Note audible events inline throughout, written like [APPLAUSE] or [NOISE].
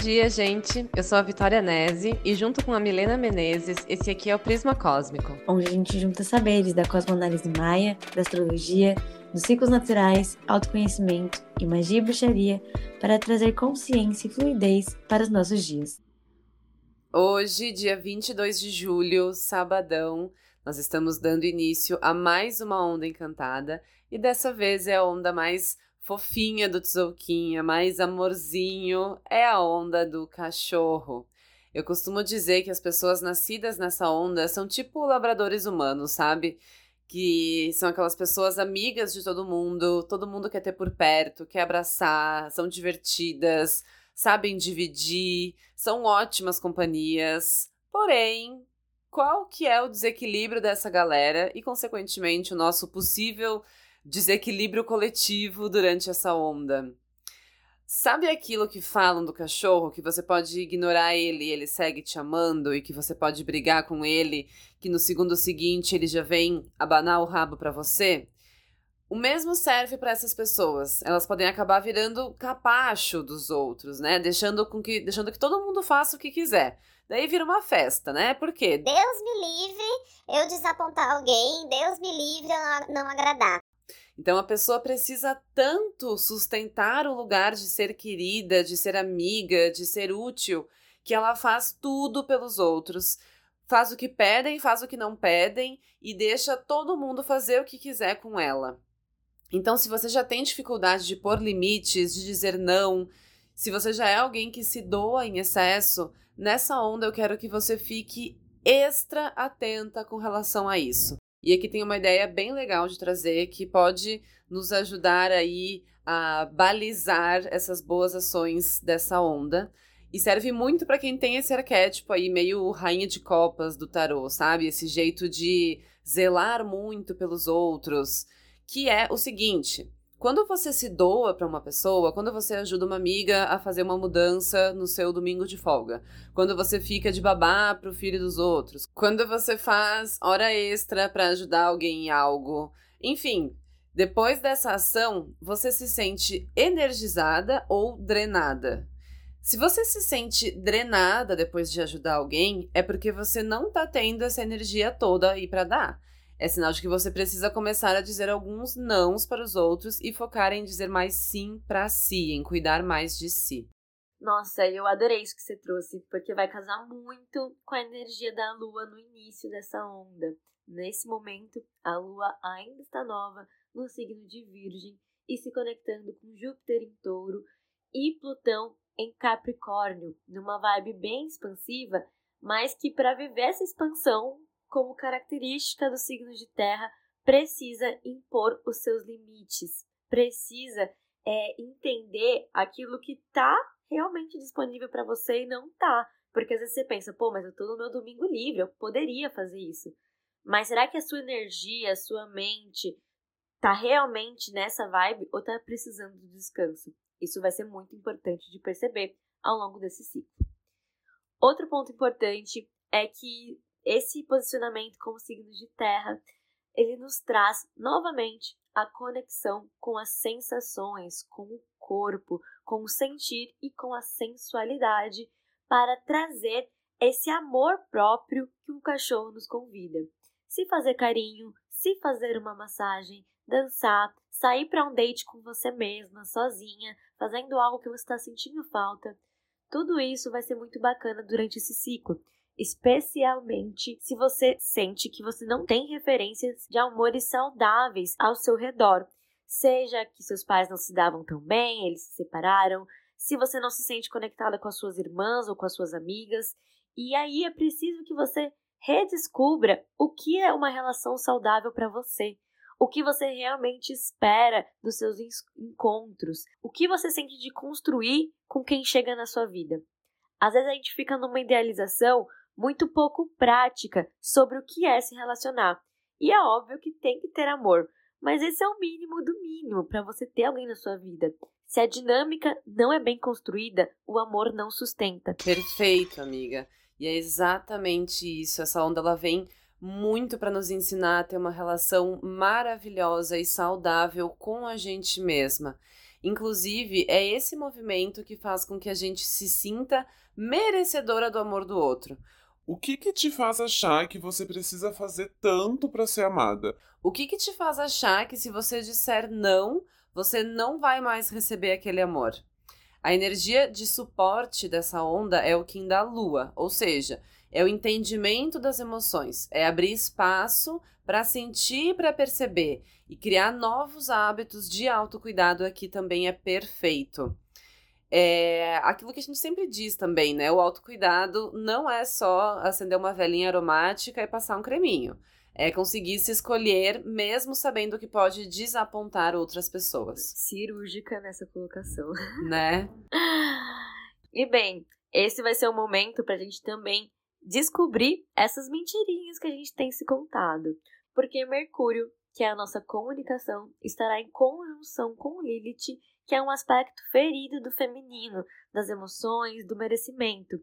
dia, gente. Eu sou a Vitória Nese e junto com a Milena Menezes, esse aqui é o Prisma Cósmico. Onde a gente junta saberes da cosmoanálise maia, da astrologia, dos ciclos naturais, autoconhecimento e magia e bruxaria para trazer consciência e fluidez para os nossos dias. Hoje, dia 22 de julho, sabadão, nós estamos dando início a mais uma onda encantada e dessa vez é a onda mais fofinha do Tzolk'in, mais amorzinho, é a onda do cachorro. Eu costumo dizer que as pessoas nascidas nessa onda são tipo labradores humanos, sabe? Que são aquelas pessoas amigas de todo mundo, todo mundo quer ter por perto, quer abraçar, são divertidas, sabem dividir, são ótimas companhias. Porém, qual que é o desequilíbrio dessa galera e, consequentemente, o nosso possível desequilíbrio coletivo durante essa onda. Sabe aquilo que falam do cachorro, que você pode ignorar ele e ele segue te amando, e que você pode brigar com ele, que no segundo seguinte ele já vem abanar o rabo para você? O mesmo serve para essas pessoas. Elas podem acabar virando capacho dos outros, né? Deixando com que, deixando que todo mundo faça o que quiser. Daí vira uma festa, né? Por quê? Deus me livre eu desapontar alguém, Deus me livre eu não agradar. Então a pessoa precisa tanto sustentar o lugar de ser querida, de ser amiga, de ser útil, que ela faz tudo pelos outros. Faz o que pedem, faz o que não pedem e deixa todo mundo fazer o que quiser com ela. Então, se você já tem dificuldade de pôr limites, de dizer não, se você já é alguém que se doa em excesso, nessa onda eu quero que você fique extra atenta com relação a isso. E aqui tem uma ideia bem legal de trazer que pode nos ajudar aí a balizar essas boas ações dessa onda. E serve muito para quem tem esse arquétipo aí, meio rainha de copas do tarô, sabe? Esse jeito de zelar muito pelos outros. Que é o seguinte: quando você se doa para uma pessoa, quando você ajuda uma amiga a fazer uma mudança no seu domingo de folga, quando você fica de babá pro filho dos outros, quando você faz hora extra para ajudar alguém em algo, enfim, depois dessa ação, você se sente energizada ou drenada. Se você se sente drenada depois de ajudar alguém, é porque você não tá tendo essa energia toda aí para dar. É sinal de que você precisa começar a dizer alguns nãos para os outros e focar em dizer mais sim para si, em cuidar mais de si. Nossa, eu adorei isso que você trouxe, porque vai casar muito com a energia da lua no início dessa onda. Nesse momento, a lua ainda está nova no signo de Virgem e se conectando com Júpiter em Touro e Plutão em Capricórnio, numa vibe bem expansiva, mas que para viver essa expansão como característica do signo de terra, precisa impor os seus limites, precisa é, entender aquilo que está realmente disponível para você e não está. Porque às vezes você pensa, pô, mas eu estou no meu domingo livre, eu poderia fazer isso. Mas será que a sua energia, a sua mente tá realmente nessa vibe ou tá precisando de descanso? Isso vai ser muito importante de perceber ao longo desse ciclo. Outro ponto importante é que esse posicionamento como signo de terra, ele nos traz novamente a conexão com as sensações, com o corpo, com o sentir e com a sensualidade para trazer esse amor próprio que um cachorro nos convida. Se fazer carinho, se fazer uma massagem, dançar, sair para um date com você mesma, sozinha, fazendo algo que você está sentindo falta. Tudo isso vai ser muito bacana durante esse ciclo especialmente se você sente que você não tem referências de amores saudáveis ao seu redor. Seja que seus pais não se davam tão bem, eles se separaram, se você não se sente conectada com as suas irmãs ou com as suas amigas, e aí é preciso que você redescubra o que é uma relação saudável para você. O que você realmente espera dos seus encontros? O que você sente de construir com quem chega na sua vida? Às vezes a gente fica numa idealização muito pouco prática sobre o que é se relacionar. E é óbvio que tem que ter amor, mas esse é o mínimo do mínimo para você ter alguém na sua vida. Se a dinâmica não é bem construída, o amor não sustenta. Perfeito, amiga. E é exatamente isso. Essa onda ela vem muito para nos ensinar a ter uma relação maravilhosa e saudável com a gente mesma. Inclusive, é esse movimento que faz com que a gente se sinta merecedora do amor do outro. O que que te faz achar que você precisa fazer tanto para ser amada? O que que te faz achar que se você disser não, você não vai mais receber aquele amor? A energia de suporte dessa onda é o Kim da Lua, ou seja, é o entendimento das emoções, é abrir espaço para sentir, para perceber e criar novos hábitos de autocuidado aqui também é perfeito. É aquilo que a gente sempre diz também, né? O autocuidado não é só acender uma velinha aromática e passar um creminho. É conseguir se escolher, mesmo sabendo que pode desapontar outras pessoas. Cirúrgica nessa colocação. Né? [LAUGHS] E bem, esse vai ser o momento para a gente também descobrir essas mentirinhas que a gente tem se contado. Porque Mercúrio, que é a nossa comunicação, estará em conjunção com Lilith, que é um aspecto ferido do feminino, das emoções, do merecimento,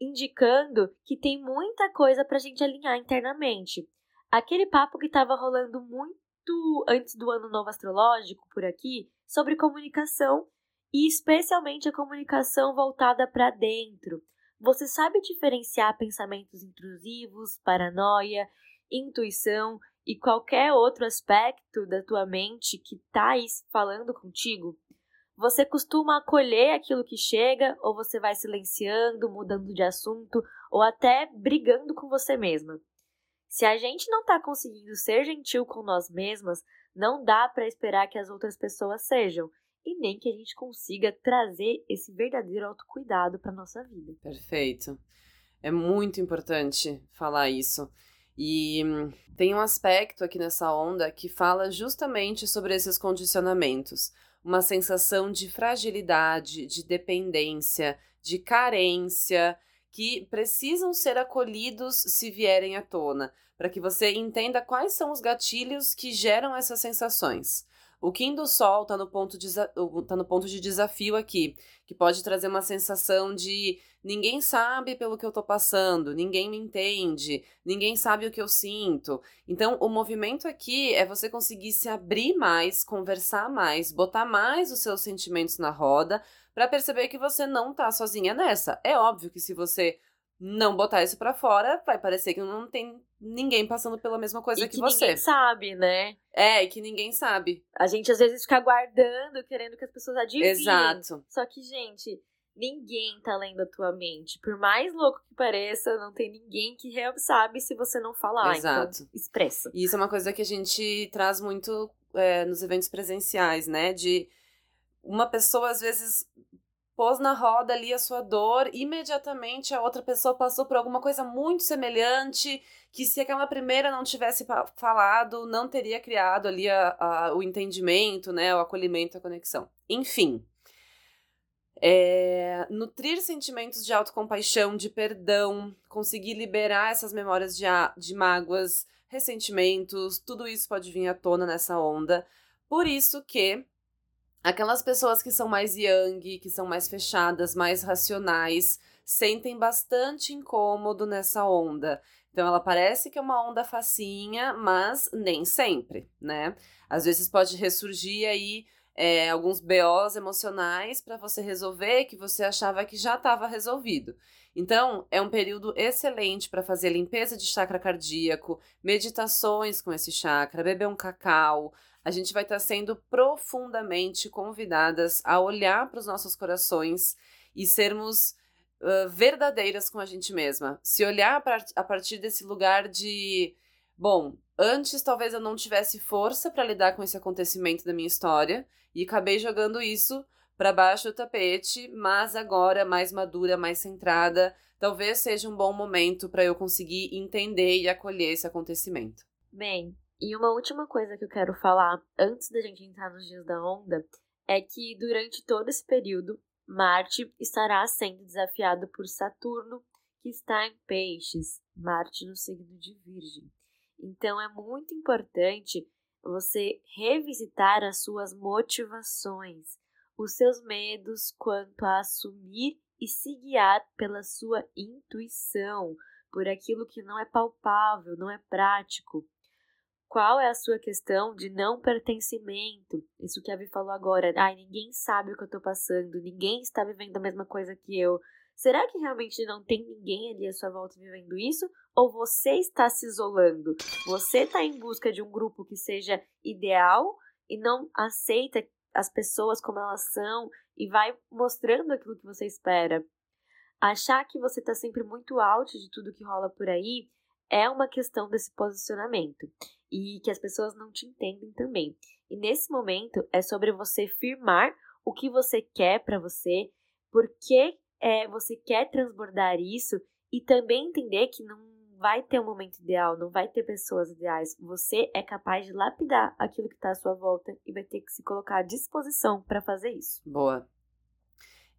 indicando que tem muita coisa para a gente alinhar internamente. Aquele papo que estava rolando muito antes do ano novo astrológico por aqui sobre comunicação e especialmente a comunicação voltada para dentro, você sabe diferenciar pensamentos intrusivos, paranoia, intuição e qualquer outro aspecto da tua mente que está aí falando contigo? Você costuma acolher aquilo que chega ou você vai silenciando, mudando de assunto ou até brigando com você mesma? Se a gente não está conseguindo ser gentil com nós mesmas, não dá para esperar que as outras pessoas sejam e nem que a gente consiga trazer esse verdadeiro autocuidado para nossa vida. Perfeito. É muito importante falar isso. E tem um aspecto aqui nessa onda que fala justamente sobre esses condicionamentos. Uma sensação de fragilidade, de dependência, de carência, que precisam ser acolhidos se vierem à tona, para que você entenda quais são os gatilhos que geram essas sensações. O Kim do Sol está no, ponto de, tá no ponto de desafio aqui, que pode trazer uma sensação de ninguém sabe pelo que eu estou passando, ninguém me entende, ninguém sabe o que eu sinto. Então, o movimento aqui é você conseguir se abrir mais, conversar mais, botar mais os seus sentimentos na roda, para perceber que você não está sozinha nessa. É óbvio que se você não botar isso para fora, vai parecer que não tem ninguém passando pela mesma coisa e que, que você. ninguém sabe, né? É, e que ninguém sabe. A gente às vezes fica guardando, querendo que as pessoas adivinhem. Exato. Só que, gente, ninguém tá lendo a tua mente. Por mais louco que pareça, não tem ninguém que sabe se você não falar. Então, Exato. Então, expressa. E isso é uma coisa que a gente traz muito é, nos eventos presenciais, né? De uma pessoa, às vezes, pôs na roda ali a sua dor, imediatamente a outra pessoa passou por alguma coisa muito semelhante, que se aquela primeira não tivesse falado, não teria criado ali a, a, o entendimento, né, o acolhimento, a conexão. Enfim, é, nutrir sentimentos de autocompaixão, de perdão, conseguir liberar essas memórias de, de mágoas, ressentimentos, tudo isso pode vir à tona nessa onda. Por isso que Aquelas pessoas que são mais yang, que são mais fechadas, mais racionais, sentem bastante incômodo nessa onda. Então ela parece que é uma onda facinha, mas nem sempre, né? Às vezes pode ressurgir aí é, alguns BOs emocionais para você resolver que você achava que já estava resolvido. Então, é um período excelente para fazer limpeza de chakra cardíaco, meditações com esse chakra, beber um cacau, a gente vai estar tá sendo profundamente convidadas a olhar para os nossos corações e sermos uh, verdadeiras com a gente mesma. Se olhar a partir desse lugar de, bom, antes talvez eu não tivesse força para lidar com esse acontecimento da minha história e acabei jogando isso para baixo do tapete, mas agora mais madura, mais centrada, talvez seja um bom momento para eu conseguir entender e acolher esse acontecimento. Bem, e uma última coisa que eu quero falar antes da gente entrar nos dias da onda é que durante todo esse período, Marte estará sendo desafiado por Saturno, que está em Peixes, Marte no signo de Virgem. Então é muito importante você revisitar as suas motivações, os seus medos quanto a assumir e se guiar pela sua intuição, por aquilo que não é palpável, não é prático. Qual é a sua questão de não pertencimento. Isso que a Vi falou agora. Ai, ninguém sabe o que eu tô passando, ninguém está vivendo a mesma coisa que eu. Será que realmente não tem ninguém ali à sua volta vivendo isso? Ou você está se isolando? Você está em busca de um grupo que seja ideal e não aceita as pessoas como elas são e vai mostrando aquilo que você espera? Achar que você está sempre muito alto de tudo que rola por aí é uma questão desse posicionamento e que as pessoas não te entendem também. E nesse momento é sobre você firmar o que você quer para você, por que é, você quer transbordar isso e também entender que não vai ter um momento ideal, não vai ter pessoas ideais. Você é capaz de lapidar aquilo que está à sua volta e vai ter que se colocar à disposição para fazer isso. Boa.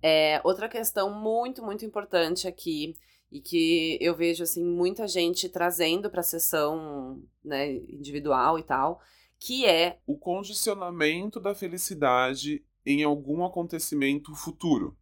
É, outra questão muito, muito importante aqui e que eu vejo assim muita gente trazendo para a sessão né, individual e tal, que é o condicionamento da felicidade em algum acontecimento futuro.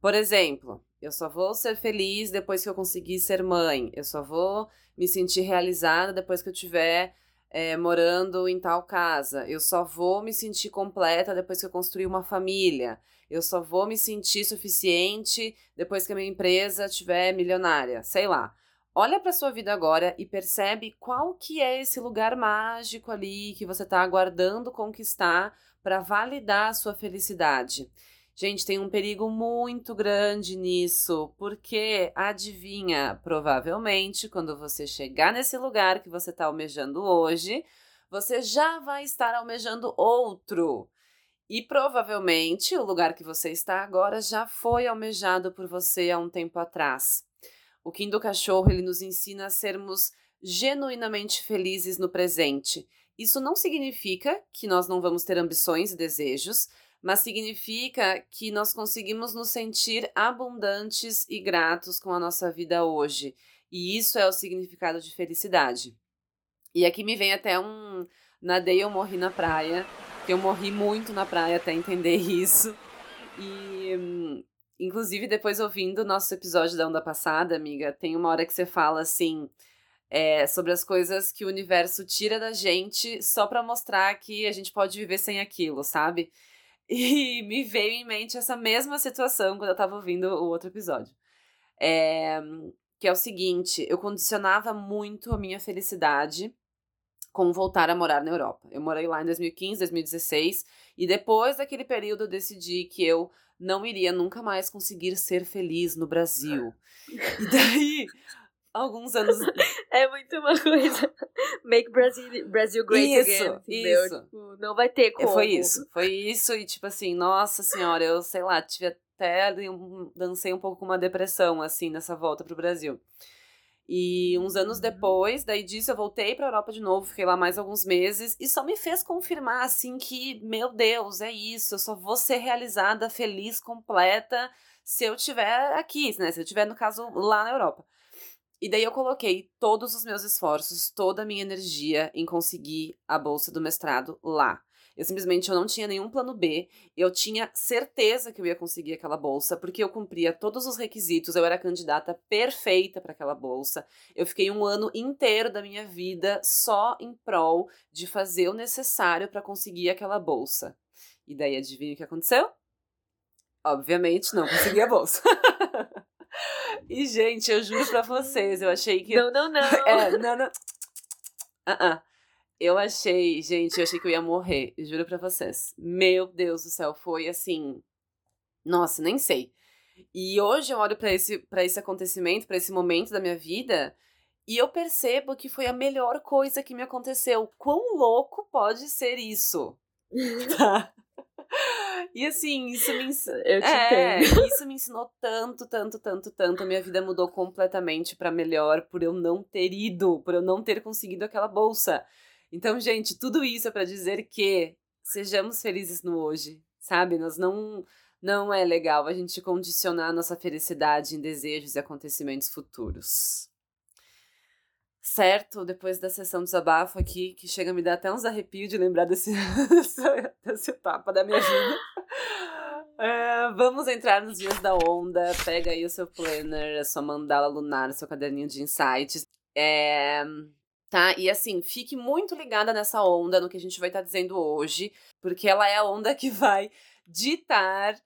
Por exemplo, eu só vou ser feliz depois que eu conseguir ser mãe. Eu só vou me sentir realizada depois que eu tiver é, morando em tal casa. Eu só vou me sentir completa depois que eu construir uma família. Eu só vou me sentir suficiente depois que a minha empresa estiver milionária. Sei lá. Olha para sua vida agora e percebe qual que é esse lugar mágico ali que você está aguardando conquistar para validar a sua felicidade. Gente, tem um perigo muito grande nisso, porque adivinha, provavelmente, quando você chegar nesse lugar que você está almejando hoje, você já vai estar almejando outro. E provavelmente o lugar que você está agora já foi almejado por você há um tempo atrás. O Kim do Cachorro ele nos ensina a sermos genuinamente felizes no presente. Isso não significa que nós não vamos ter ambições e desejos, mas significa que nós conseguimos nos sentir abundantes e gratos com a nossa vida hoje. E isso é o significado de felicidade. E aqui me vem até um. Nadei, eu morri na praia, eu morri muito na praia até entender [LAUGHS] isso. E, inclusive, depois ouvindo o nosso episódio da onda passada, amiga, tem uma hora que você fala assim. É, sobre as coisas que o universo tira da gente só para mostrar que a gente pode viver sem aquilo, sabe? [LAUGHS] E me veio em mente essa mesma situação quando eu tava ouvindo o outro episódio. É, que é o seguinte: eu condicionava muito a minha felicidade com voltar a morar na Europa. Eu morei lá em 2015, 2016, e depois daquele período eu decidi que eu não iria nunca mais conseguir ser feliz no Brasil. E [LAUGHS] daí alguns anos. [LAUGHS] É muito uma coisa. Make Brazil, Brasil great isso, again. Entendeu? Isso. Tipo, não vai ter como. Foi isso. Foi isso. E tipo assim, nossa senhora, eu sei lá, tive até. Dancei um pouco com uma depressão, assim, nessa volta pro Brasil. E uns anos Uhum. depois, daí disso, eu voltei pra Europa de novo, fiquei lá mais alguns meses, e só me fez confirmar, assim, que, meu Deus, é isso, eu só vou ser realizada, feliz, completa, se eu tiver aqui, né? Se eu tiver, no caso, lá na Europa. E daí eu coloquei todos os meus esforços, toda a minha energia em conseguir a bolsa do mestrado lá. Eu simplesmente eu não tinha nenhum plano B. Eu tinha certeza que eu ia conseguir aquela bolsa, porque eu cumpria todos os requisitos, eu era a candidata perfeita para aquela bolsa. Eu fiquei um ano inteiro da minha vida só em prol de fazer o necessário para conseguir aquela bolsa. E daí adivinha o que aconteceu? Obviamente não consegui a bolsa. [LAUGHS] e, gente, eu juro pra vocês, eu achei que. Não, não, não. É, não, não. Ah, ah. Eu achei, gente, eu achei que eu ia morrer, juro pra vocês. Meu Deus do céu, foi assim. Nossa, nem sei. E hoje eu olho pra esse, pra esse acontecimento, pra esse momento da minha vida, e eu percebo que foi a melhor coisa que me aconteceu. Quão louco pode ser isso? [LAUGHS] Tá? E assim, isso me ensinou. Eu te É, [LAUGHS] isso me ensinou tanto, tanto, tanto, tanto. A minha vida mudou completamente pra melhor por eu não ter ido, por eu não ter conseguido aquela bolsa. Então, gente, tudo isso é pra dizer que sejamos felizes no hoje, sabe? Nós não não é legal a gente condicionar a nossa felicidade em desejos e acontecimentos futuros. Certo, depois da sessão de desabafo aqui, que chega a me dar até uns arrepios de lembrar desse, [LAUGHS] dessa, etapa da minha vida. [LAUGHS] É, vamos entrar nos dias da onda. Pega aí o seu planner, a sua mandala lunar, seu caderninho de insights. É, tá? E assim, fique muito ligada nessa onda, no que a gente vai estar tá dizendo hoje, porque ela é a onda que vai ditar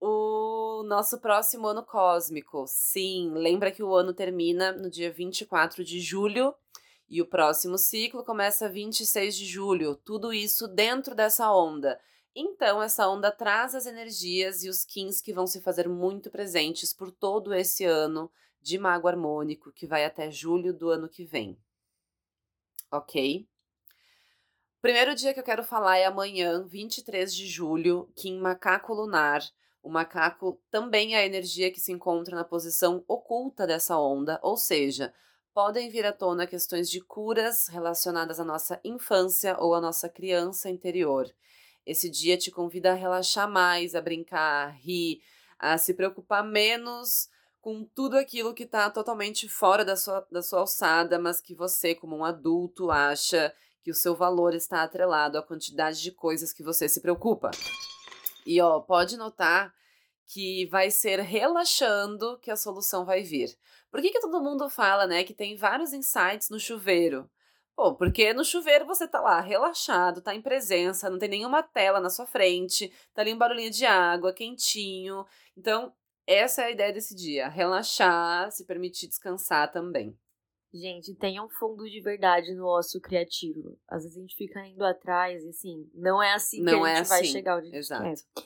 o nosso próximo ano cósmico. Sim, lembra que o ano termina no dia 24 de julho e o próximo ciclo começa 26 de julho. Tudo isso dentro dessa onda. Então, essa onda traz as energias e os kins que vão se fazer muito presentes por todo esse ano de mago harmônico, que vai até julho do ano que vem. Ok? Primeiro dia que eu quero falar é amanhã, 23 de julho, Kim Macaco Lunar o macaco também é a energia que se encontra na posição oculta dessa onda, ou seja, podem vir à tona questões de curas relacionadas à nossa infância ou à nossa criança interior. Esse dia te convida a relaxar mais, a brincar, a rir, a se preocupar menos com tudo aquilo que está totalmente fora da sua, da sua alçada, mas que você, como um adulto, acha que o seu valor está atrelado à quantidade de coisas que você se preocupa. E ó, pode notar que vai ser relaxando que a solução vai vir. Por que, que todo mundo fala, né, que tem vários insights no chuveiro? Pô, porque no chuveiro você tá lá relaxado, tá em presença, não tem nenhuma tela na sua frente, tá ali um barulhinho de água, quentinho. Então, essa é a ideia desse dia: relaxar, se permitir descansar também. Gente, tenha um fundo de verdade no ócio criativo. Às vezes a gente fica indo atrás e assim, não é assim não que a é gente é vai assim. chegar onde Exato. quer.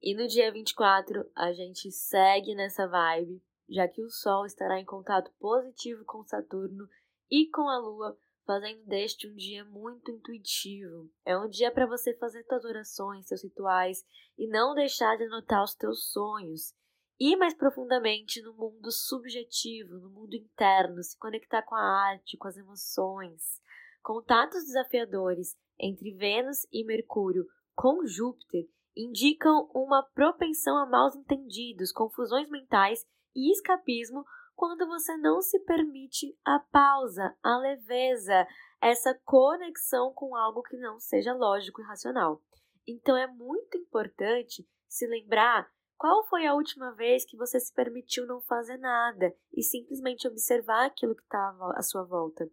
E no dia 24, a gente segue nessa vibe, já que o Sol estará em contato positivo com Saturno e com a Lua, fazendo deste um dia muito intuitivo. É um dia para você fazer suas orações, seus rituais e não deixar de anotar os teus sonhos ir mais profundamente no mundo subjetivo, no mundo interno, se conectar com a arte, com as emoções. Contatos desafiadores entre Vênus e Mercúrio com Júpiter indicam uma propensão a maus entendidos, confusões mentais e escapismo quando você não se permite a pausa, a leveza, essa conexão com algo que não seja lógico e racional. Então é muito importante se lembrar qual foi a última vez que você se permitiu não fazer nada e simplesmente observar aquilo que estava à sua volta?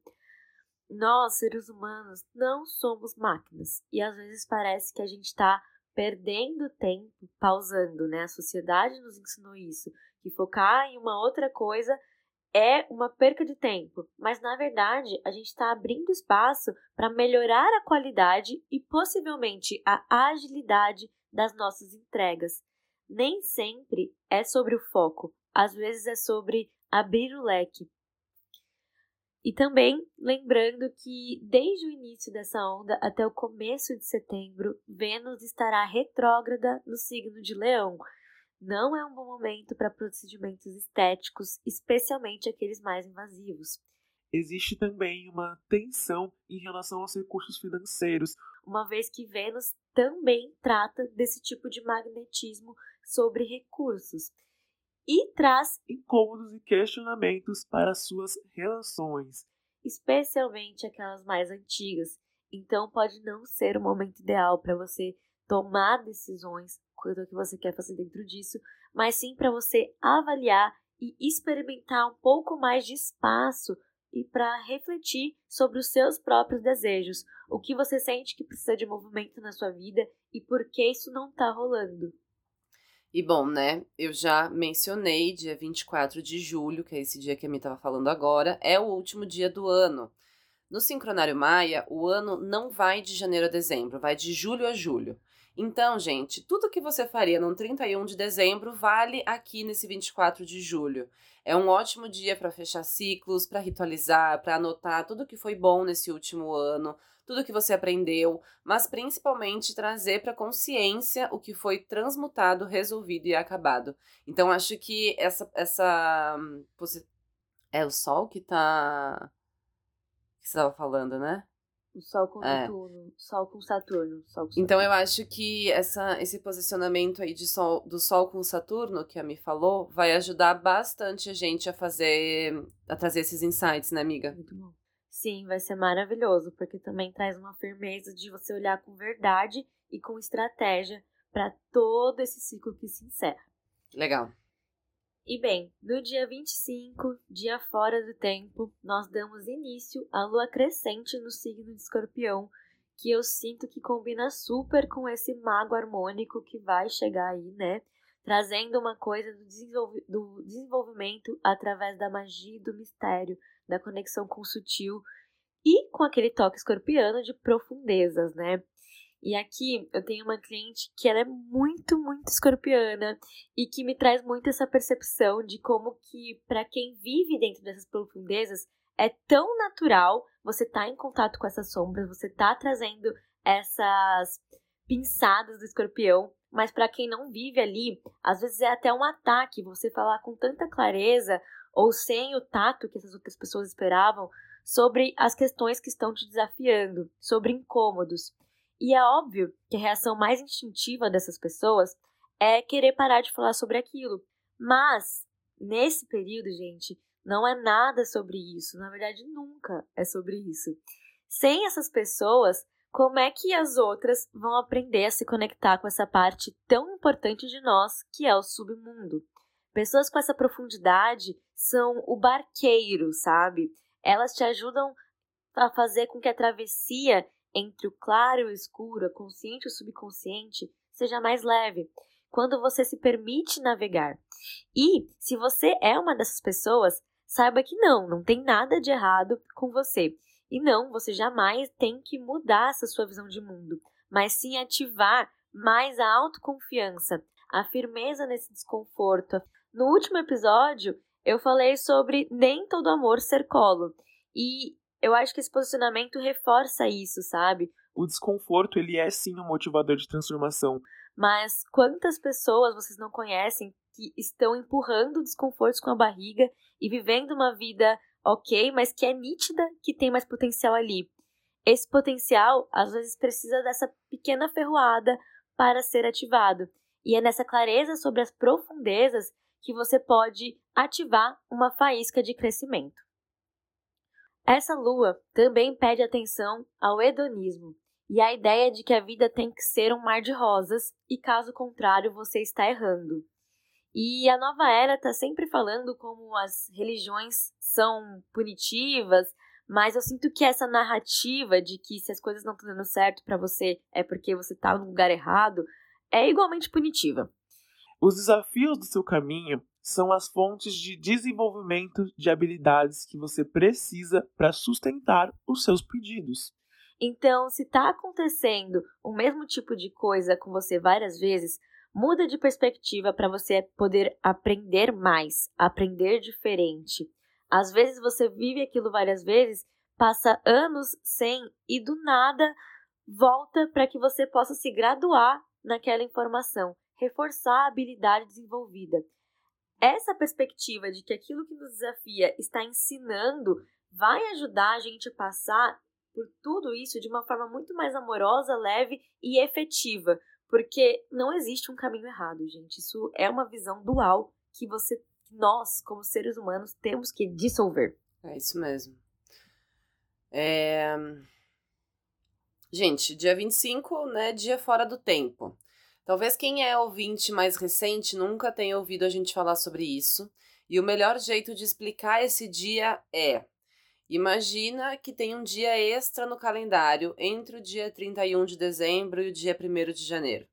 Nós, seres humanos, não somos máquinas e às vezes parece que a gente está perdendo tempo, pausando, né? A sociedade nos ensinou isso, que focar em uma outra coisa é uma perca de tempo, mas na verdade a gente está abrindo espaço para melhorar a qualidade e possivelmente a agilidade das nossas entregas nem sempre é sobre o foco, às vezes é sobre abrir o leque. E também lembrando que desde o início dessa onda até o começo de setembro, Vênus estará retrógrada no signo de Leão. Não é um bom momento para procedimentos estéticos, especialmente aqueles mais invasivos. Existe também uma tensão em relação aos recursos financeiros, uma vez que Vênus também trata desse tipo de magnetismo sobre recursos e traz incômodos e questionamentos para suas relações, especialmente aquelas mais antigas. Então pode não ser o momento ideal para você tomar decisões quanto ao que você quer fazer dentro disso, mas sim para você avaliar e experimentar um pouco mais de espaço e para refletir sobre os seus próprios desejos, o que você sente que precisa de movimento na sua vida e por que isso não está rolando. E bom, né? Eu já mencionei dia 24 de julho, que é esse dia que a Mi estava falando agora, é o último dia do ano. No sincronário Maia, o ano não vai de janeiro a dezembro, vai de julho a julho. Então, gente, tudo que você faria no 31 de dezembro vale aqui nesse 24 de julho. É um ótimo dia para fechar ciclos, para ritualizar, para anotar tudo que foi bom nesse último ano, tudo que você aprendeu, mas principalmente trazer para consciência o que foi transmutado, resolvido e acabado. Então acho que essa essa é o sol que tá que estava falando, né? O Sol com é. Saturno, Sol com Saturno, Sol com Saturno. Então eu acho que essa, esse posicionamento aí de sol, do Sol com Saturno que a Mi falou vai ajudar bastante a gente a fazer, a trazer esses insights, né, amiga? Muito bom. Sim, vai ser maravilhoso, porque também traz uma firmeza de você olhar com verdade e com estratégia para todo esse ciclo que se encerra. Legal. E bem, no dia 25, dia fora do tempo, nós damos início à lua crescente no signo de Escorpião, que eu sinto que combina super com esse mago harmônico que vai chegar aí, né? Trazendo uma coisa do, desenvolv do desenvolvimento através da magia e do mistério, da conexão com o sutil e com aquele toque escorpiano de profundezas, né? E aqui eu tenho uma cliente que ela é muito, muito escorpiana e que me traz muito essa percepção de como que para quem vive dentro dessas profundezas é tão natural você tá em contato com essas sombras, você tá trazendo essas pinçadas do escorpião, mas para quem não vive ali, às vezes é até um ataque você falar com tanta clareza ou sem o tato que essas outras pessoas esperavam sobre as questões que estão te desafiando, sobre incômodos. E é óbvio que a reação mais instintiva dessas pessoas é querer parar de falar sobre aquilo. Mas, nesse período, gente, não é nada sobre isso. Na verdade, nunca é sobre isso. Sem essas pessoas, como é que as outras vão aprender a se conectar com essa parte tão importante de nós que é o submundo? Pessoas com essa profundidade são o barqueiro, sabe? Elas te ajudam a fazer com que a travessia entre o claro e o escuro, consciente e subconsciente, seja mais leve, quando você se permite navegar. E se você é uma dessas pessoas, saiba que não, não tem nada de errado com você. E não, você jamais tem que mudar essa sua visão de mundo, mas sim ativar mais a autoconfiança, a firmeza nesse desconforto. No último episódio, eu falei sobre nem todo amor ser colo. E eu acho que esse posicionamento reforça isso, sabe? O desconforto, ele é sim um motivador de transformação. Mas quantas pessoas vocês não conhecem que estão empurrando desconfortos com a barriga e vivendo uma vida ok, mas que é nítida que tem mais potencial ali? Esse potencial, às vezes, precisa dessa pequena ferroada para ser ativado. E é nessa clareza sobre as profundezas que você pode ativar uma faísca de crescimento. Essa lua também pede atenção ao hedonismo e à ideia de que a vida tem que ser um mar de rosas e, caso contrário, você está errando. E a nova era está sempre falando como as religiões são punitivas, mas eu sinto que essa narrativa de que se as coisas não estão dando certo para você é porque você está no lugar errado é igualmente punitiva. Os desafios do seu caminho são as fontes de desenvolvimento de habilidades que você precisa para sustentar os seus pedidos. Então, se está acontecendo o mesmo tipo de coisa com você várias vezes, muda de perspectiva para você poder aprender mais, aprender diferente. Às vezes você vive aquilo várias vezes, passa anos sem e do nada volta para que você possa se graduar naquela informação, reforçar a habilidade desenvolvida essa perspectiva de que aquilo que nos desafia está ensinando vai ajudar a gente a passar por tudo isso de uma forma muito mais amorosa, leve e efetiva, porque não existe um caminho errado, gente. Isso é uma visão dual que você nós, como seres humanos, temos que dissolver. É isso mesmo. É... Gente, dia 25, né, dia fora do tempo. Talvez quem é ouvinte mais recente nunca tenha ouvido a gente falar sobre isso, e o melhor jeito de explicar esse dia é: imagina que tem um dia extra no calendário entre o dia 31 de dezembro e o dia 1 de janeiro.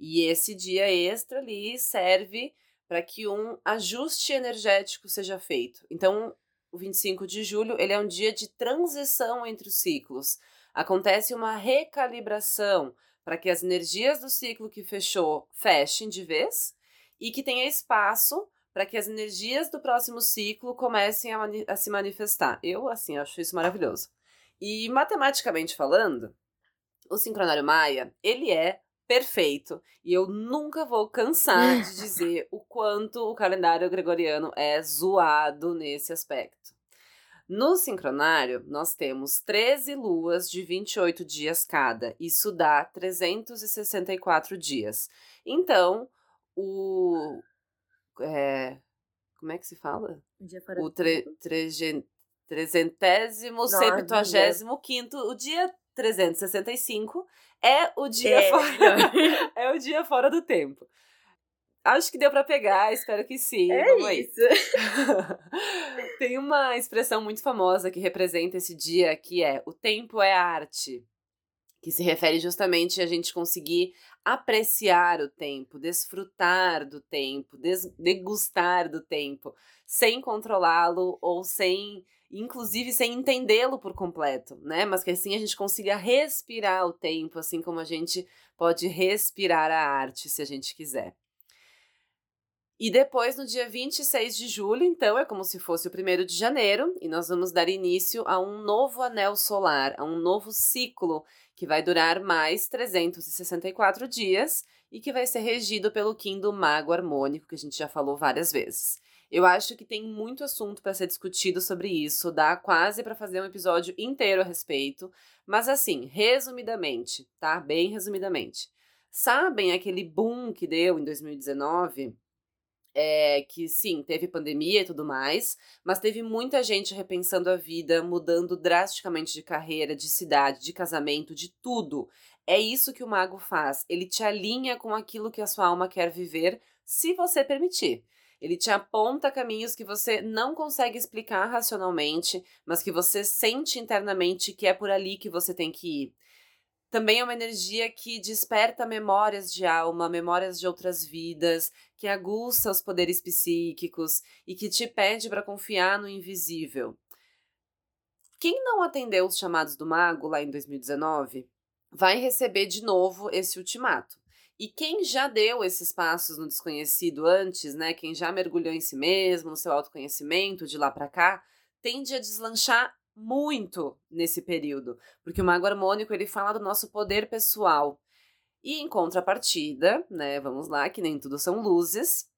E esse dia extra ali serve para que um ajuste energético seja feito. Então, o 25 de julho, ele é um dia de transição entre os ciclos. Acontece uma recalibração, para que as energias do ciclo que fechou fechem de vez e que tenha espaço para que as energias do próximo ciclo comecem a, a, se manifestar. Eu, assim, acho isso maravilhoso. E matematicamente falando, o sincronário Maia, ele é perfeito. E eu nunca vou cansar de [LAUGHS] dizer o quanto o calendário gregoriano é zoado nesse aspecto. No sincronário, nós temos 13 luas de 28 dias cada. Isso dá 364 dias. Então, o. É, como é que se fala? o tre, tregen, trezentésimo, septuagésimo quinto, o dia 365 é o dia, é, fora, [LAUGHS] [LAUGHS] é o dia fora do tempo. Acho que deu para pegar, espero que sim. É Vamos isso. [LAUGHS] Tem uma expressão muito famosa que representa esse dia, que é o tempo é arte, que se refere justamente a gente conseguir apreciar o tempo, desfrutar do tempo, degustar do tempo, sem controlá-lo ou sem, inclusive sem entendê-lo por completo, né? Mas que assim a gente consiga respirar o tempo, assim como a gente pode respirar a arte, se a gente quiser. E depois, no dia 26 de julho, então, é como se fosse o primeiro de janeiro, e nós vamos dar início a um novo anel solar, a um novo ciclo que vai durar mais 364 dias e que vai ser regido pelo Kim do Mago Harmônico, que a gente já falou várias vezes. Eu acho que tem muito assunto para ser discutido sobre isso, dá quase para fazer um episódio inteiro a respeito, mas assim, resumidamente, tá? Bem resumidamente. Sabem aquele boom que deu em 2019? É, que sim, teve pandemia e tudo mais, mas teve muita gente repensando a vida, mudando drasticamente de carreira, de cidade, de casamento, de tudo. É isso que o mago faz. Ele te alinha com aquilo que a sua alma quer viver, se você permitir. Ele te aponta caminhos que você não consegue explicar racionalmente, mas que você sente internamente que é por ali que você tem que ir. Também é uma energia que desperta memórias de alma, memórias de outras vidas, que aguça os poderes psíquicos e que te pede para confiar no invisível. Quem não atendeu os chamados do mago lá em 2019 vai receber de novo esse ultimato. E quem já deu esses passos no desconhecido antes, né, quem já mergulhou em si mesmo, no seu autoconhecimento de lá para cá, tende a deslanchar muito nesse período, porque o mago harmônico ele fala do nosso poder pessoal. E em contrapartida, né, vamos lá, que nem tudo são luzes,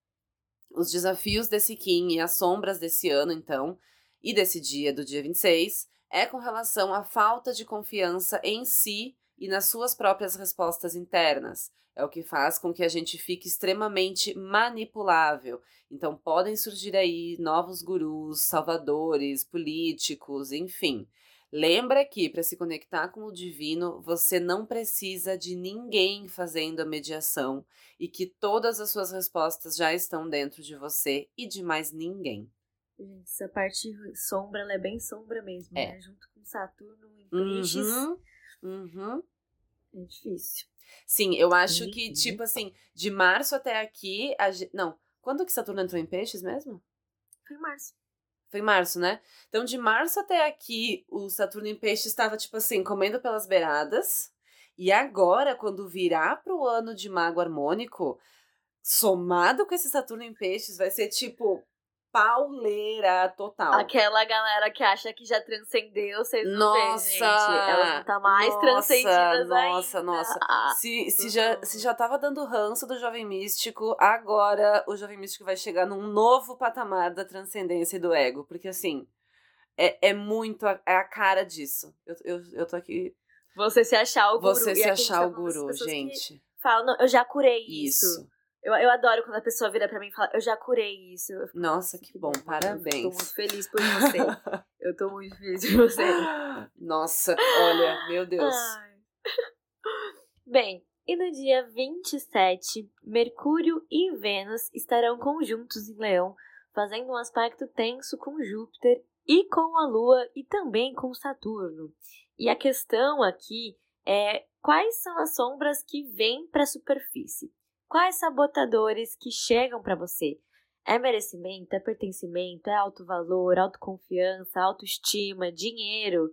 os desafios desse Kim e as sombras desse ano, então, e desse dia, do dia 26, é com relação à falta de confiança em si e nas suas próprias respostas internas. É o que faz com que a gente fique extremamente manipulável. Então, podem surgir aí novos gurus, salvadores, políticos, enfim. Lembra que para se conectar com o divino, você não precisa de ninguém fazendo a mediação e que todas as suas respostas já estão dentro de você e de mais ninguém. Gente, essa parte sombra, ela é bem sombra mesmo, É. né? Junto com Saturno em peixes. Uhum, uhum. É difícil. Sim, eu acho que, Uhum. tipo assim, de março até aqui. A Não, quando que Saturno entrou em peixes mesmo? Foi em março. Foi em março, né? Então, de março até aqui, o Saturno em peixes estava, tipo assim, comendo pelas beiradas. E agora, quando virar pro ano de mago harmônico, somado com esse Saturno em peixes, vai ser tipo pauleira total. Aquela galera que acha que já transcendeu, vocês não Nossa! gente. Elas estar mais Nossa, transcendidas nossa, ainda. nossa. Ah, Se, se, já, se já tava dando ranço do Jovem Místico, agora o Jovem Místico vai chegar num novo patamar da transcendência e do ego. Porque, assim, é, é muito a, é a cara disso. Eu, eu, eu tô aqui. Você se achar o guru. Você se achar o são umas guru, gente. Falam, eu já curei isso. Isso. Eu, eu adoro quando a pessoa vira pra mim e fala, eu já curei isso. Fico, Nossa, que bom, Eu tô parabéns. muito feliz por você. [LAUGHS] eu tô muito feliz por você. Nossa, olha, meu Deus. Ai. [LAUGHS] Bem, e no dia 27, Mercúrio e Vênus estarão conjuntos em Leão, fazendo um aspecto tenso com Júpiter e com a Lua e também com Saturno. E a questão aqui é quais são as sombras que vêm para a superfície? Quais sabotadores que chegam para você? É merecimento, é pertencimento, é alto valor, autoconfiança, autoestima, dinheiro?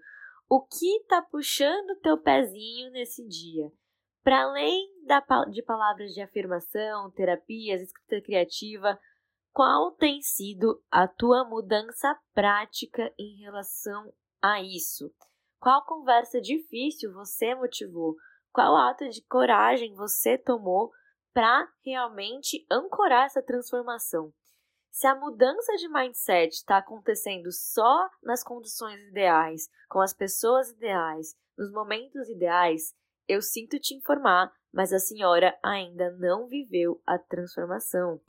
O que tá puxando teu pezinho nesse dia? Para além da, de palavras de afirmação, terapias, escrita criativa, qual tem sido a tua mudança prática em relação a isso? Qual conversa difícil você motivou? Qual ato de coragem você tomou para realmente ancorar essa transformação? Se a mudança de mindset está acontecendo só nas condições ideais, com as pessoas ideais, nos momentos ideais, eu sinto te informar, mas a senhora ainda não viveu a transformação.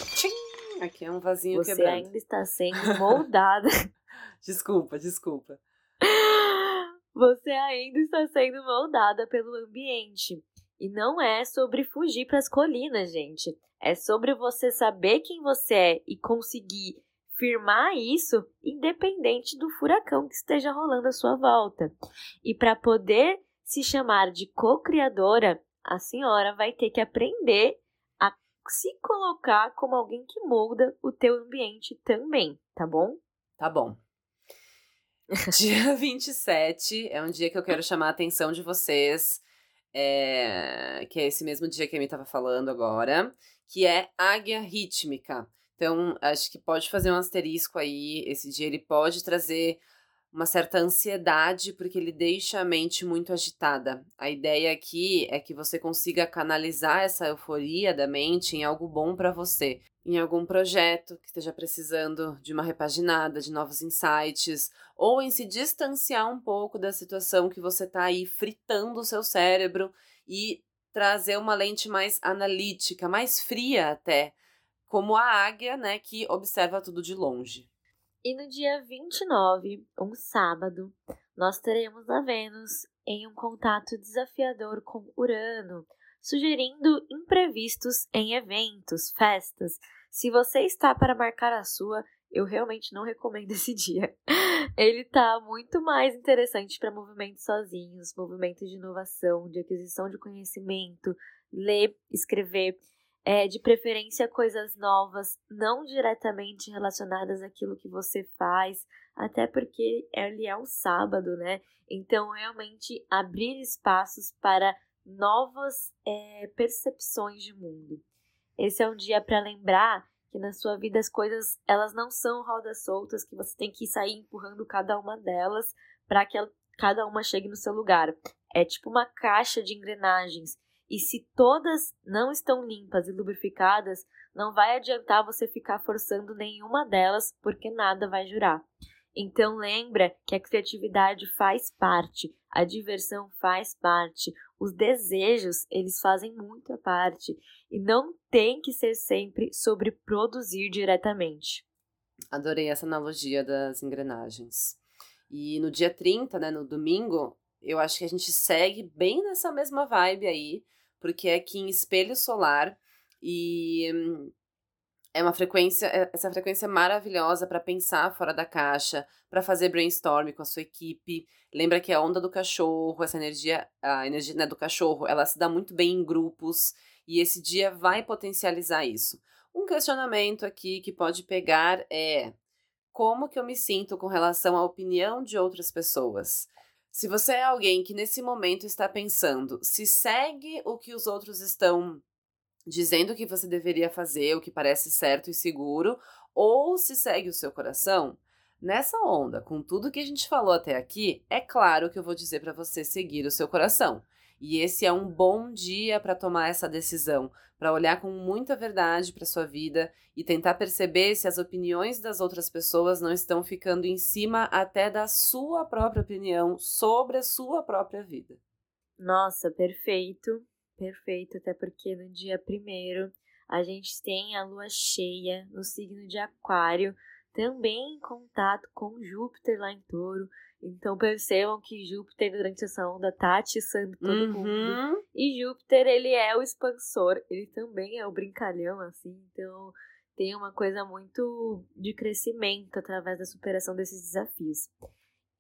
Aqui é um vasinho Você quebrando. ainda está sendo [LAUGHS] moldada. Desculpa, desculpa. [LAUGHS] Você ainda está sendo moldada pelo ambiente. E não é sobre fugir para as colinas, gente. É sobre você saber quem você é e conseguir firmar isso independente do furacão que esteja rolando à sua volta. E para poder se chamar de co-criadora, a senhora vai ter que aprender a se colocar como alguém que molda o teu ambiente também, tá bom? Tá bom. [LAUGHS] dia 27 é um dia que eu quero chamar a atenção de vocês, é, que é esse mesmo dia que a Amy estava falando agora, que é Águia Rítmica. Então, acho que pode fazer um asterisco aí. Esse dia ele pode trazer uma certa ansiedade, porque ele deixa a mente muito agitada. A ideia aqui é que você consiga canalizar essa euforia da mente em algo bom para você, em algum projeto que esteja precisando de uma repaginada, de novos insights, ou em se distanciar um pouco da situação que você está aí fritando o seu cérebro e trazer uma lente mais analítica, mais fria até, como a águia, né, que observa tudo de longe. E no dia 29, um sábado, nós teremos a Vênus em um contato desafiador com Urano, sugerindo imprevistos em eventos, festas. Se você está para marcar a sua, eu realmente não recomendo [LAUGHS] esse dia. Ele está muito mais interessante para movimentos sozinhos, movimentos de inovação, de aquisição de conhecimento, ler, escrever é, de preferência coisas novas, não diretamente relacionadas àquilo que você faz, até porque ele é um sábado, né? Então, realmente abrir espaços para novas é, percepções de mundo. Esse é um dia para lembrar que na sua vida as coisas elas não são rodas soltas, que você tem que sair empurrando cada uma delas para que cada uma chegue no seu lugar. É tipo uma caixa de engrenagens e se todas não estão limpas e lubrificadas, não vai adiantar você ficar forçando nenhuma delas, porque nada vai jurar. Então lembra que a criatividade faz parte, a diversão faz parte, os desejos, eles fazem muita parte e não tem que ser sempre sobre produzir diretamente. Adorei essa analogia das engrenagens. E no dia 30, né, no domingo, eu acho que a gente segue bem nessa mesma vibe aí, porque é aqui em espelho solar e é uma frequência, é, essa frequência é maravilhosa para pensar fora da caixa, para fazer brainstorm com a sua equipe. Lembra que a onda do cachorro, essa energia, a energia né, do cachorro, ela se dá muito bem em grupos e esse dia vai potencializar isso. Um questionamento aqui que pode pegar é como que eu me sinto com relação à opinião de outras pessoas? Se você é alguém que nesse momento está pensando se segue o que os outros estão dizendo que você deveria fazer, o que parece certo e seguro, ou se segue o seu coração, nessa onda, com tudo que a gente falou até aqui, é claro que eu vou dizer para você seguir o seu coração. E esse é um bom dia para tomar essa decisão, para olhar com muita verdade para sua vida e tentar perceber se as opiniões das outras pessoas não estão ficando em cima até da sua própria opinião sobre a sua própria vida. Nossa, perfeito, perfeito, até porque no dia primeiro a gente tem a lua cheia no signo de Aquário, também em contato com Júpiter lá em Touro. Então percebam que Júpiter durante essa onda tá atiçando todo uhum. mundo. E Júpiter, ele é o expansor, ele também é o brincalhão, assim. Então tem uma coisa muito de crescimento através da superação desses desafios.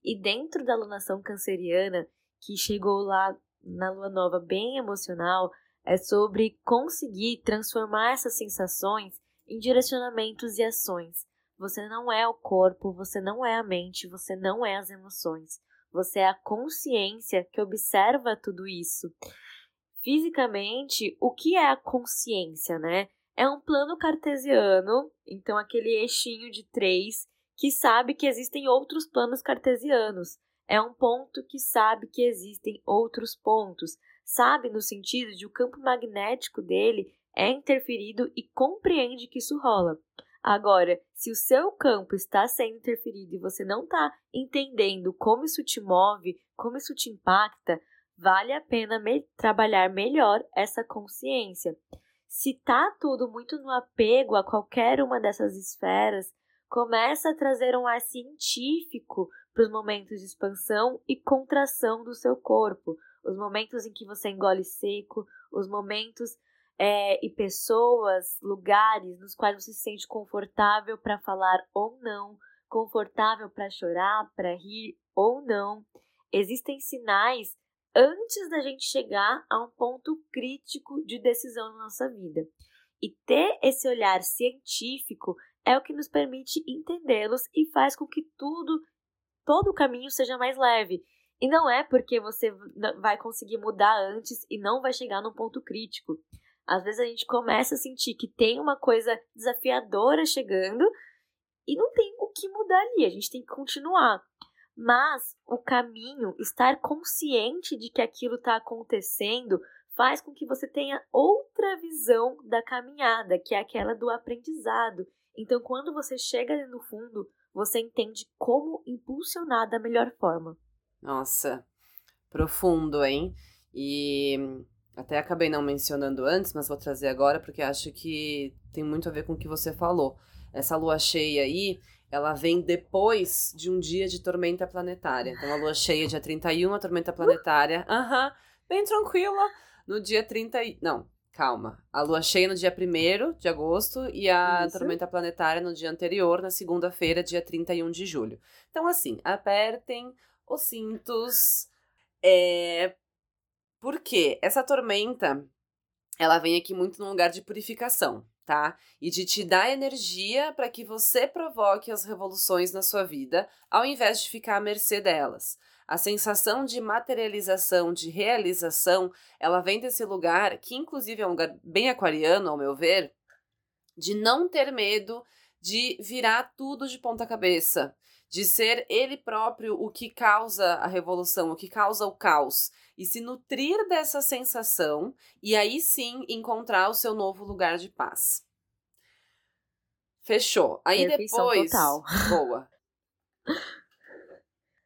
E dentro da alunação canceriana, que chegou lá na lua nova bem emocional, é sobre conseguir transformar essas sensações em direcionamentos e ações. Você não é o corpo, você não é a mente, você não é as emoções. Você é a consciência que observa tudo isso. Fisicamente, o que é a consciência, né? É um plano cartesiano, então aquele eixinho de três que sabe que existem outros planos cartesianos. É um ponto que sabe que existem outros pontos. Sabe no sentido de o campo magnético dele é interferido e compreende que isso rola. Agora, se o seu campo está sendo interferido e você não está entendendo como isso te move, como isso te impacta, vale a pena me trabalhar melhor essa consciência. Se tá tudo muito no apego a qualquer uma dessas esferas, começa a trazer um ar científico para os momentos de expansão e contração do seu corpo. os momentos em que você engole seco, os momentos é, e pessoas, lugares nos quais você se sente confortável para falar ou não, confortável para chorar, para rir ou não. Existem sinais antes da gente chegar a um ponto crítico de decisão na nossa vida. E ter esse olhar científico é o que nos permite entendê-los e faz com que tudo, todo o caminho seja mais leve. E não é porque você vai conseguir mudar antes e não vai chegar num ponto crítico. Às vezes a gente começa a sentir que tem uma coisa desafiadora chegando e não tem o que mudar ali, a gente tem que continuar. Mas o caminho, estar consciente de que aquilo está acontecendo, faz com que você tenha outra visão da caminhada, que é aquela do aprendizado. Então, quando você chega ali no fundo, você entende como impulsionar da melhor forma. Nossa, profundo, hein? E até acabei não mencionando antes, mas vou trazer agora porque acho que tem muito a ver com o que você falou. Essa lua cheia aí, ela vem depois de um dia de tormenta planetária. Então, a lua cheia, dia 31, a tormenta planetária. Aham, uhum, bem tranquila. No dia 30. Não, calma. A lua cheia no dia 1 de agosto e a Isso. tormenta planetária no dia anterior, na segunda-feira, dia 31 de julho. Então, assim, apertem os cintos. É, porque essa tormenta, ela vem aqui muito num lugar de purificação, tá? E de te dar energia para que você provoque as revoluções na sua vida, ao invés de ficar à mercê delas. A sensação de materialização, de realização, ela vem desse lugar, que inclusive é um lugar bem aquariano, ao meu ver, de não ter medo de virar tudo de ponta cabeça, de ser ele próprio o que causa a revolução, o que causa o caos, e se nutrir dessa sensação e aí sim encontrar o seu novo lugar de paz. Fechou. Aí Perfeição depois. Total. Boa. [LAUGHS]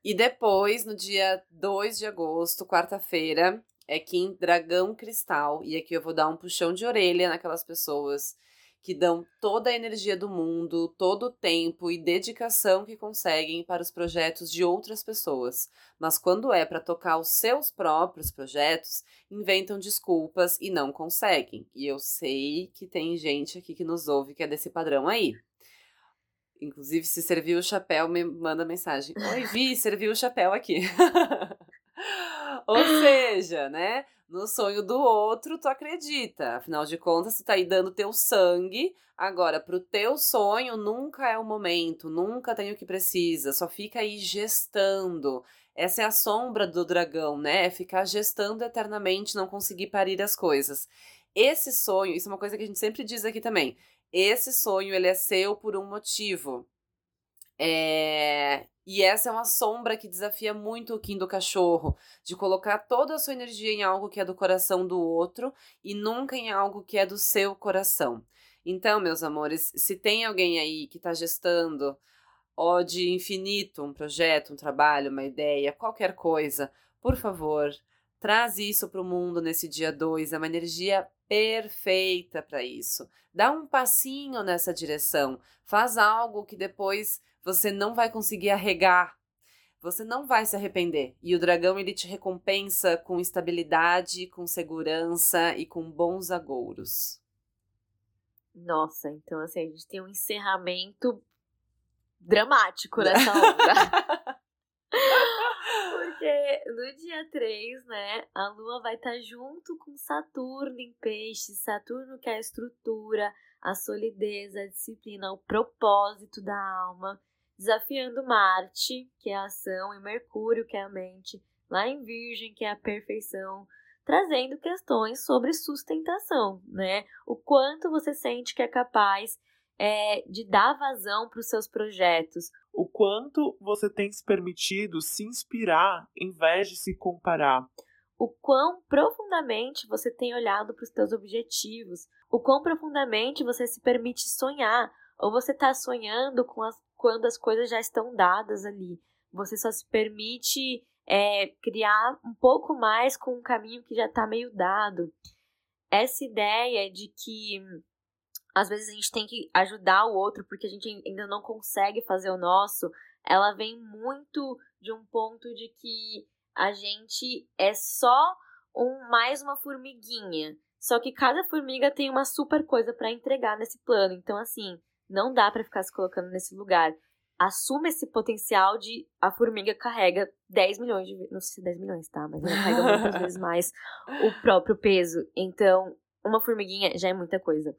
E depois, no dia 2 de agosto, quarta-feira, é Kim Dragão Cristal. E aqui eu vou dar um puxão de orelha naquelas pessoas que dão toda a energia do mundo, todo o tempo e dedicação que conseguem para os projetos de outras pessoas. Mas quando é para tocar os seus próprios projetos, inventam desculpas e não conseguem. E eu sei que tem gente aqui que nos ouve que é desse padrão aí. Inclusive, se serviu o chapéu, me manda mensagem. Oi, Vi, serviu o chapéu aqui. [LAUGHS] Ou seja, né? No sonho do outro, tu acredita. Afinal de contas, tu tá aí dando teu sangue. Agora, pro teu sonho, nunca é o momento, nunca tem o que precisa, só fica aí gestando. Essa é a sombra do dragão, né? É ficar gestando eternamente, não conseguir parir as coisas. Esse sonho, isso é uma coisa que a gente sempre diz aqui também. Esse sonho, ele é seu por um motivo. É... E essa é uma sombra que desafia muito o Kim do cachorro, de colocar toda a sua energia em algo que é do coração do outro e nunca em algo que é do seu coração. Então, meus amores, se tem alguém aí que está gestando ó, de infinito um projeto, um trabalho, uma ideia, qualquer coisa, por favor, traz isso para o mundo nesse dia 2, é uma energia perfeita para isso. Dá um passinho nessa direção, faz algo que depois você não vai conseguir arregar. Você não vai se arrepender. E o dragão ele te recompensa com estabilidade, com segurança e com bons agouros. Nossa, então assim, a gente tem um encerramento dramático nessa [LAUGHS] onda. [LAUGHS] Porque no dia 3, né, a Lua vai estar tá junto com Saturno em peixes. Saturno que é a estrutura, a solidez, a disciplina, o propósito da alma desafiando Marte, que é a ação, e Mercúrio, que é a mente, lá em Virgem, que é a perfeição, trazendo questões sobre sustentação, né? O quanto você sente que é capaz é, de dar vazão para os seus projetos. O quanto você tem se permitido se inspirar em vez de se comparar. O quão profundamente você tem olhado para os seus objetivos. O quão profundamente você se permite sonhar. Ou você está sonhando com as quando as coisas já estão dadas ali. Você só se permite é, criar um pouco mais com um caminho que já está meio dado. Essa ideia de que às vezes a gente tem que ajudar o outro porque a gente ainda não consegue fazer o nosso, ela vem muito de um ponto de que a gente é só um mais uma formiguinha. Só que cada formiga tem uma super coisa para entregar nesse plano. Então, assim, não dá para ficar se colocando nesse lugar. Assume esse potencial de a formiga carrega 10 milhões de não sei se é 10 milhões, tá? Mas ela carrega muitas [LAUGHS] vezes mais o próprio peso. Então, uma formiguinha já é muita coisa.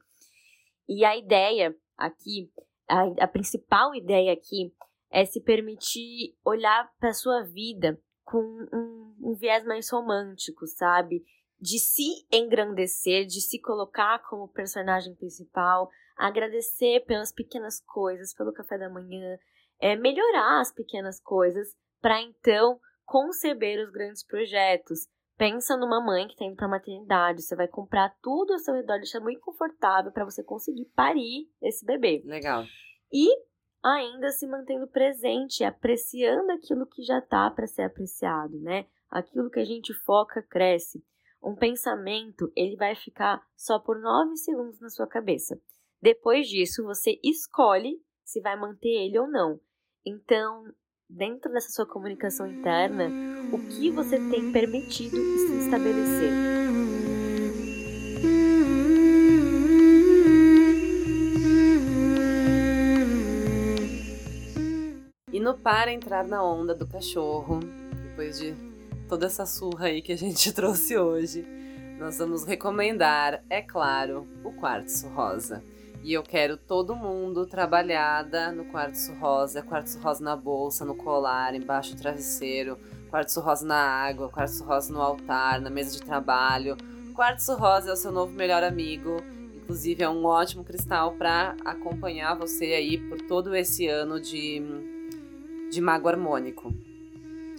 E a ideia aqui, a, a principal ideia aqui é se permitir olhar para sua vida com um, um viés mais romântico, sabe? De se engrandecer, de se colocar como personagem principal, agradecer pelas pequenas coisas, pelo café da manhã, é, melhorar as pequenas coisas para então conceber os grandes projetos. Pensa numa mãe que está indo para a maternidade, você vai comprar tudo ao seu redor, deixar muito confortável para você conseguir parir esse bebê. Legal. E ainda se mantendo presente, apreciando aquilo que já está para ser apreciado, né? Aquilo que a gente foca cresce. Um pensamento, ele vai ficar só por 9 segundos na sua cabeça. Depois disso, você escolhe se vai manter ele ou não. Então, dentro dessa sua comunicação interna, o que você tem permitido se estabelecer. E no para entrar na onda do cachorro, depois de toda essa surra aí que a gente [LAUGHS] trouxe hoje, nós vamos recomendar, é claro, o quartzo rosa. E eu quero todo mundo trabalhada no quartzo rosa, quartzo rosa na bolsa, no colar, embaixo do travesseiro, quartzo rosa na água, quartzo rosa no altar, na mesa de trabalho. Quartzo rosa é o seu novo melhor amigo. Inclusive é um ótimo cristal para acompanhar você aí por todo esse ano de, de mago harmônico.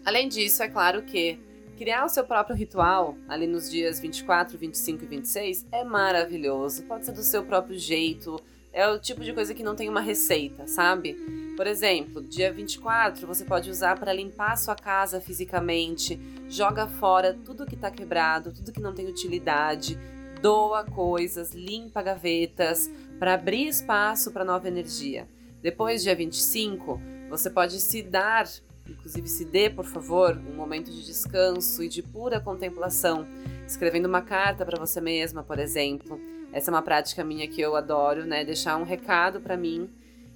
Além disso, é claro que Criar o seu próprio ritual ali nos dias 24, 25 e 26 é maravilhoso. Pode ser do seu próprio jeito. É o tipo de coisa que não tem uma receita, sabe? Por exemplo, dia 24 você pode usar para limpar a sua casa fisicamente, joga fora tudo que está quebrado, tudo que não tem utilidade, doa coisas, limpa gavetas para abrir espaço para nova energia. Depois, dia 25, você pode se dar Inclusive, se dê, por favor, um momento de descanso e de pura contemplação, escrevendo uma carta para você mesma, por exemplo. Essa é uma prática minha que eu adoro, né? Deixar um recado para mim.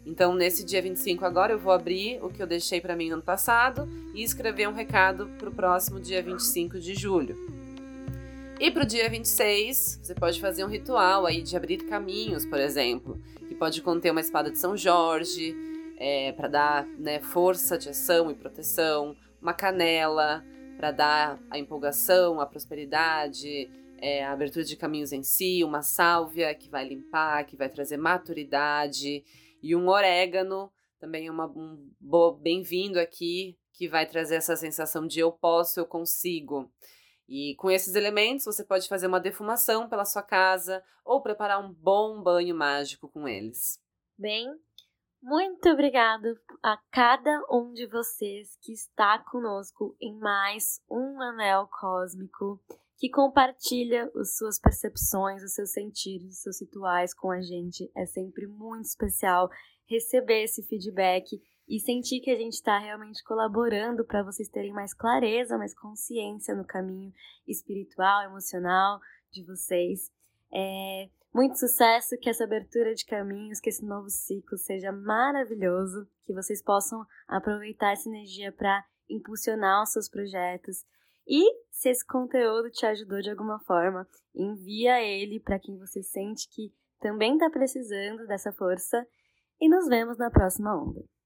Então, nesse dia 25 agora, eu vou abrir o que eu deixei para mim ano passado e escrever um recado para o próximo dia 25 de julho. E para o dia 26, você pode fazer um ritual aí de abrir caminhos, por exemplo, que pode conter uma espada de São Jorge, é, para dar né, força de ação e proteção, uma canela para dar a empolgação, a prosperidade, é, a abertura de caminhos em si, uma sálvia que vai limpar, que vai trazer maturidade, e um orégano, também é uma, um bem-vindo aqui, que vai trazer essa sensação de eu posso, eu consigo. E com esses elementos você pode fazer uma defumação pela sua casa ou preparar um bom banho mágico com eles. Bem, muito obrigado a cada um de vocês que está conosco em mais um anel cósmico, que compartilha as suas percepções, os seus sentidos, os seus rituais com a gente. É sempre muito especial receber esse feedback e sentir que a gente está realmente colaborando para vocês terem mais clareza, mais consciência no caminho espiritual, emocional de vocês. É, muito sucesso, que essa abertura de caminhos, que esse novo ciclo seja maravilhoso, que vocês possam aproveitar essa energia para impulsionar os seus projetos. E se esse conteúdo te ajudou de alguma forma, envia ele para quem você sente que também está precisando dessa força. E nos vemos na próxima onda.